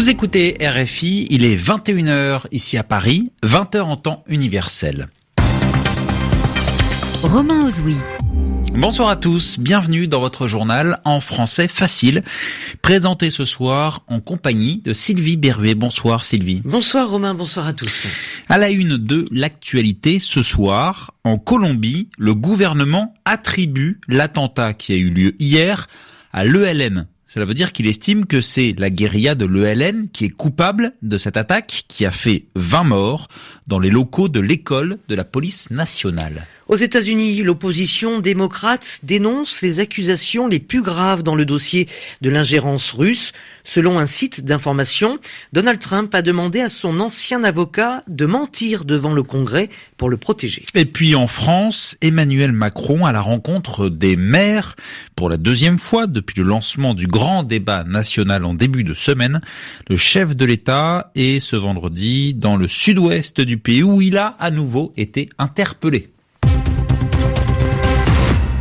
Vous écoutez RFI, il est 21h ici à Paris, 20h en temps universel. Romain Ozoui. Bonsoir à tous, bienvenue dans votre journal en français facile, présenté ce soir en compagnie de Sylvie Berruet. Bonsoir Sylvie. Bonsoir Romain, bonsoir à tous. À la une de l'actualité ce soir, en Colombie, le gouvernement attribue l'attentat qui a eu lieu hier à l'ELN, cela veut dire qu'il estime que c'est la guérilla de l'ELN qui est coupable de cette attaque qui a fait 20 morts dans les locaux de l'école de la police nationale. Aux États-Unis, l'opposition démocrate dénonce les accusations les plus graves dans le dossier de l'ingérence russe. Selon un site d'information, Donald Trump a demandé à son ancien avocat de mentir devant le Congrès pour le protéger. Et puis en France, Emmanuel Macron à la rencontre des maires pour la deuxième fois depuis le lancement du grand débat national en début de semaine. Le chef de l'État est ce vendredi dans le sud-ouest du pays où il a à nouveau été interpellé.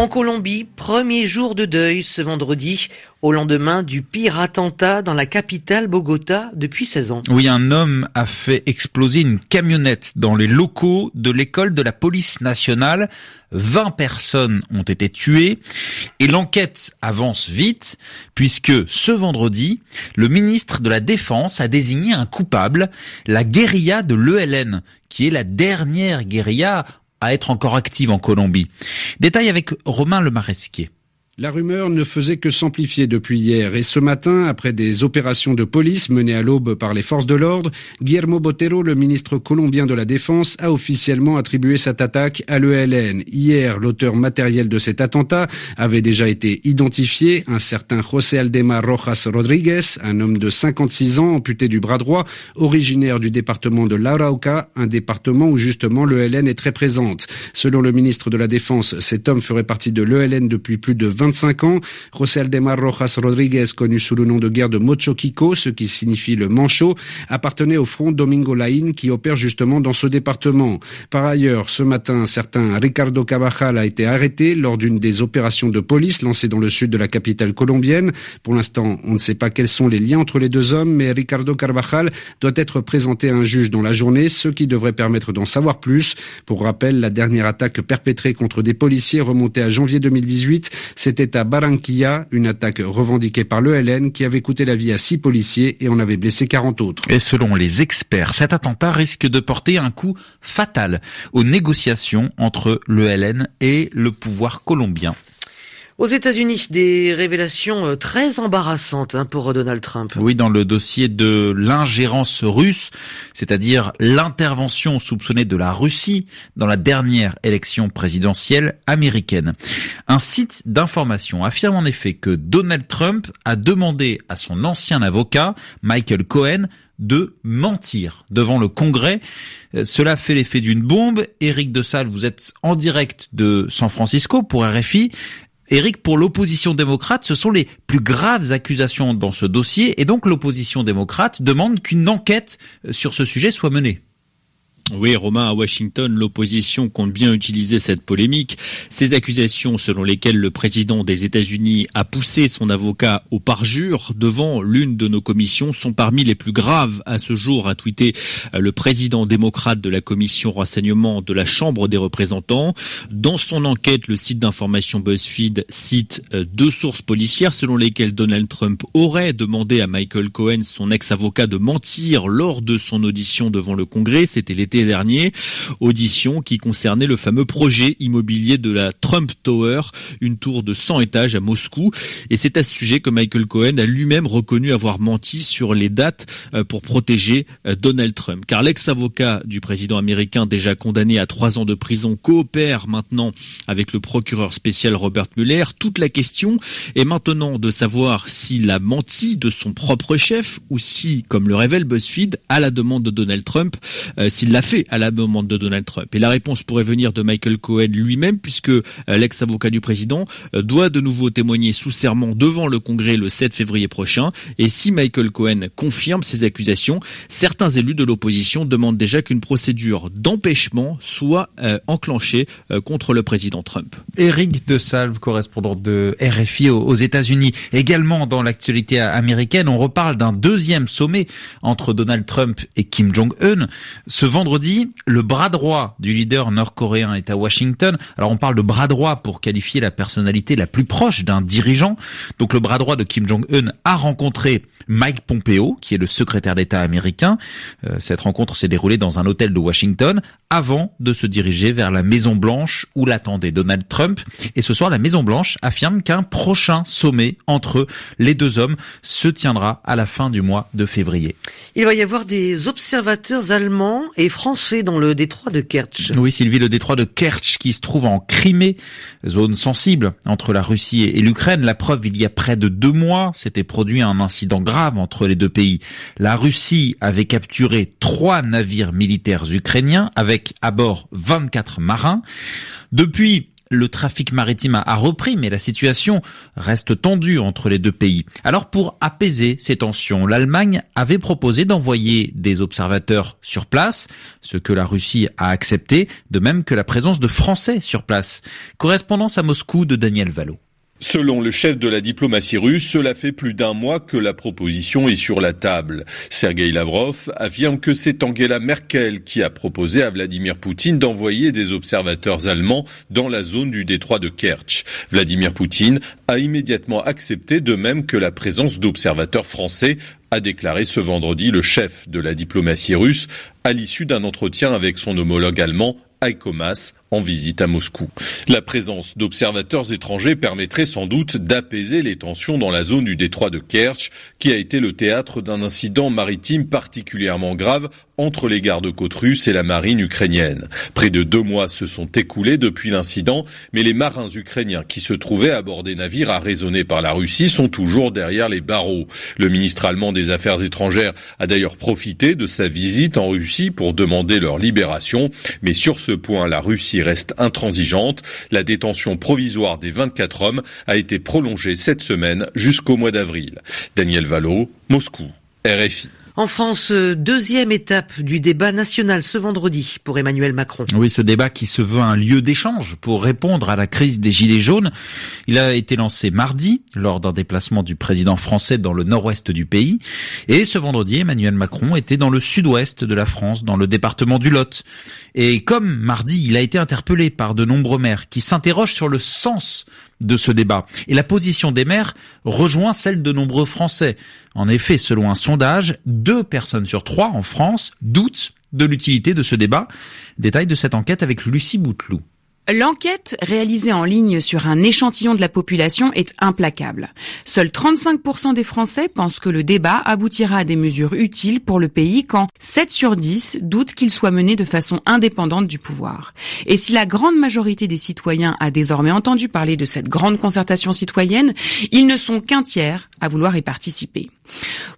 En Colombie, premier jour de deuil ce vendredi, au lendemain du pire attentat dans la capitale Bogota depuis 16 ans. Oui, un homme a fait exploser une camionnette dans les locaux de l'école de la police nationale. 20 personnes ont été tuées et l'enquête avance vite puisque ce vendredi, le ministre de la Défense a désigné un coupable, la guérilla de l'ELN, qui est la dernière guérilla à être encore active en Colombie. Détail avec Romain Le Maresquier. La rumeur ne faisait que s'amplifier depuis hier et ce matin, après des opérations de police menées à l'aube par les forces de l'ordre, Guillermo Botero, le ministre colombien de la Défense, a officiellement attribué cette attaque à l'ELN. Hier, l'auteur matériel de cet attentat avait déjà été identifié, un certain José Aldemar Rojas Rodriguez, un homme de 56 ans amputé du bras droit, originaire du département de l'Arauca, un département où justement l'ELN est très présente. Selon le ministre de la Défense, cet homme ferait partie de l'ELN depuis plus de 20 25 ans. José Aldemar Rojas Rodriguez, connu sous le nom de guerre de Mochoquico, ce qui signifie le manchot, appartenait au front Domingo Lain qui opère justement dans ce département. Par ailleurs, ce matin, un certain Ricardo Cabajal a été arrêté lors d'une des opérations de police lancées dans le sud de la capitale colombienne. Pour l'instant, on ne sait pas quels sont les liens entre les deux hommes, mais Ricardo Carvajal doit être présenté à un juge dans la journée, ce qui devrait permettre d'en savoir plus. Pour rappel, la dernière attaque perpétrée contre des policiers remontée à janvier 2018, c'était c'était à Barranquilla, une attaque revendiquée par l'ELN qui avait coûté la vie à six policiers et en avait blessé 40 autres. Et selon les experts, cet attentat risque de porter un coup fatal aux négociations entre l'ELN et le pouvoir colombien. Aux États-Unis, des révélations euh, très embarrassantes hein, pour Donald Trump. Oui, dans le dossier de l'ingérence russe, c'est-à-dire l'intervention soupçonnée de la Russie dans la dernière élection présidentielle américaine. Un site d'information affirme en effet que Donald Trump a demandé à son ancien avocat, Michael Cohen, de mentir devant le Congrès. Euh, cela fait l'effet d'une bombe. Éric de Salle, vous êtes en direct de San Francisco pour RFI. Eric, pour l'opposition démocrate, ce sont les plus graves accusations dans ce dossier et donc l'opposition démocrate demande qu'une enquête euh, sur ce sujet soit menée. Oui, Romain, à Washington, l'opposition compte bien utiliser cette polémique. Ces accusations selon lesquelles le président des États-Unis a poussé son avocat au parjure devant l'une de nos commissions sont parmi les plus graves à ce jour, a tweeté euh, le président démocrate de la commission renseignement de la Chambre des représentants. Dans son enquête, le site d'information BuzzFeed cite euh, deux sources policières selon lesquelles Donald Trump aurait demandé à Michael Cohen, son ex-avocat, de mentir lors de son audition devant le Congrès. C'était l'été dernier, audition qui concernait le fameux projet immobilier de la Trump Tower, une tour de 100 étages à Moscou. Et c'est à ce sujet que Michael Cohen a lui-même reconnu avoir menti sur les dates euh, pour protéger euh, Donald Trump. Car l'ex-avocat du président américain déjà condamné à trois ans de prison coopère maintenant avec le procureur spécial Robert Mueller. Toute la question est maintenant de savoir s'il a menti de son propre chef ou si, comme le révèle BuzzFeed, à la demande de Donald Trump, euh, s'il l'a à la demande de Donald Trump. Et la réponse pourrait venir de Michael Cohen lui-même, puisque euh, l'ex-avocat du président euh, doit de nouveau témoigner sous serment devant le Congrès le 7 février prochain. Et si Michael Cohen confirme ces accusations, certains élus de l'opposition demandent déjà qu'une procédure d'empêchement soit euh, enclenchée contre le président Trump. Éric de Salve, correspondant de RFI aux États-Unis, également dans l'actualité américaine, on reparle d'un deuxième sommet entre Donald Trump et Kim Jong-un. Ce vendredi, le bras droit du leader nord-coréen est à Washington. Alors on parle de bras droit pour qualifier la personnalité la plus proche d'un dirigeant. Donc le bras droit de Kim Jong-un a rencontré Mike Pompeo, qui est le secrétaire d'État américain. Euh, cette rencontre s'est déroulée dans un hôtel de Washington avant de se diriger vers la Maison Blanche où l'attendait Donald Trump. Et ce soir, la Maison Blanche affirme qu'un prochain sommet entre les deux hommes se tiendra à la fin du mois de février. Il va y avoir des observateurs allemands et français dans le détroit de Kerch. Oui, Sylvie, le détroit de Kerch qui se trouve en Crimée, zone sensible entre la Russie et l'Ukraine. La preuve, il y a près de deux mois, s'était produit un incident grave entre les deux pays. La Russie avait capturé trois navires militaires ukrainiens avec à bord 24 marins. Depuis, le trafic maritime a repris, mais la situation reste tendue entre les deux pays. Alors pour apaiser ces tensions, l'Allemagne avait proposé d'envoyer des observateurs sur place, ce que la Russie a accepté, de même que la présence de Français sur place. Correspondance à Moscou de Daniel Valo. Selon le chef de la diplomatie russe, cela fait plus d'un mois que la proposition est sur la table. Sergei Lavrov affirme que c'est Angela Merkel qui a proposé à Vladimir Poutine d'envoyer des observateurs allemands dans la zone du détroit de Kerch. Vladimir Poutine a immédiatement accepté de même que la présence d'observateurs français a déclaré ce vendredi le chef de la diplomatie russe à l'issue d'un entretien avec son homologue allemand Heiko Maas en visite à Moscou. La présence d'observateurs étrangers permettrait sans doute d'apaiser les tensions dans la zone du détroit de Kerch, qui a été le théâtre d'un incident maritime particulièrement grave entre les gardes-côtes russes et la marine ukrainienne. Près de deux mois se sont écoulés depuis l'incident, mais les marins ukrainiens qui se trouvaient à bord des navires arraisonnés par la Russie sont toujours derrière les barreaux. Le ministre allemand des Affaires étrangères a d'ailleurs profité de sa visite en Russie pour demander leur libération, mais sur ce point, la Russie reste intransigeante. La détention provisoire des 24 hommes a été prolongée cette semaine jusqu'au mois d'avril. Daniel Valo, Moscou, RFI. En France, euh, deuxième étape du débat national ce vendredi pour Emmanuel Macron. Oui, ce débat qui se veut un lieu d'échange pour répondre à la crise des Gilets jaunes. Il a été lancé mardi lors d'un déplacement du président français dans le nord-ouest du pays. Et ce vendredi, Emmanuel Macron était dans le sud-ouest de la France, dans le département du Lot. Et comme mardi, il a été interpellé par de nombreux maires qui s'interrogent sur le sens de ce débat. Et la position des maires rejoint celle de nombreux Français. En effet, selon un sondage, deux personnes sur trois en France doutent de l'utilité de ce débat. Détail de cette enquête avec Lucie Bouteloup. L'enquête réalisée en ligne sur un échantillon de la population est implacable. Seuls 35% des Français pensent que le débat aboutira à des mesures utiles pour le pays quand 7 sur 10 doutent qu'il soit mené de façon indépendante du pouvoir. Et si la grande majorité des citoyens a désormais entendu parler de cette grande concertation citoyenne, ils ne sont qu'un tiers à vouloir y participer.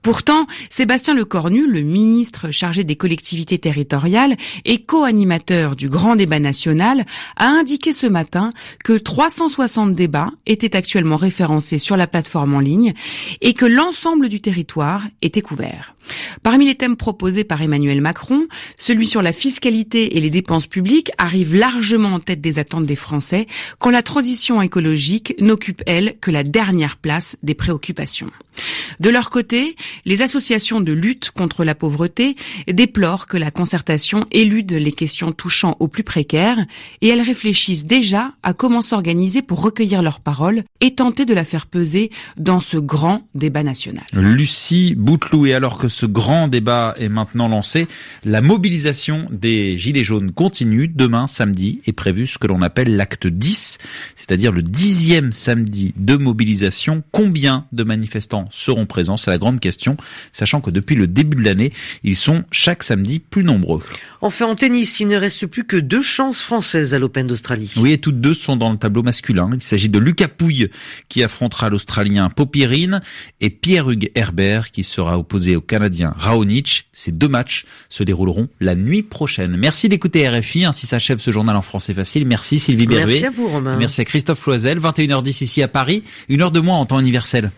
Pourtant, Sébastien Lecornu, le ministre chargé des collectivités territoriales et co-animateur du grand débat national, a indiqué ce matin que 360 débats étaient actuellement référencés sur la plateforme en ligne et que l'ensemble du territoire était couvert. Parmi les thèmes proposés par Emmanuel Macron, celui sur la fiscalité et les dépenses publiques arrive largement en tête des attentes des Français quand la transition écologique n'occupe, elle, que la dernière place des préoccupations. Les associations de lutte contre la pauvreté déplorent que la concertation élude les questions touchant aux plus précaires et elles réfléchissent déjà à comment s'organiser pour recueillir leurs paroles et tenter de la faire peser dans ce grand débat national. Lucie Bouteloup, et alors que ce grand débat est maintenant lancé. La mobilisation des Gilets jaunes continue. Demain, samedi, est prévu ce que l'on appelle l'acte 10, c'est-à-dire le dixième samedi de mobilisation. Combien de manifestants seront présents? C'est la grande question, sachant que depuis le début de l'année, ils sont chaque samedi plus nombreux. Enfin, en tennis, il ne reste plus que deux chances françaises à l'Open d'Australie. Oui, et toutes deux sont dans le tableau masculin. Il s'agit de Lucas Pouille, qui affrontera l'Australien Popirine, et Pierre-Hugues Herbert, qui sera opposé au Canadien Raonic. Ces deux matchs se dérouleront la nuit prochaine. Merci d'écouter RFI, ainsi s'achève ce journal en français facile. Merci Sylvie Berruet. Merci à vous, Romain. Merci à Christophe Loisel. 21h10 ici à Paris, une heure de moins en temps universel.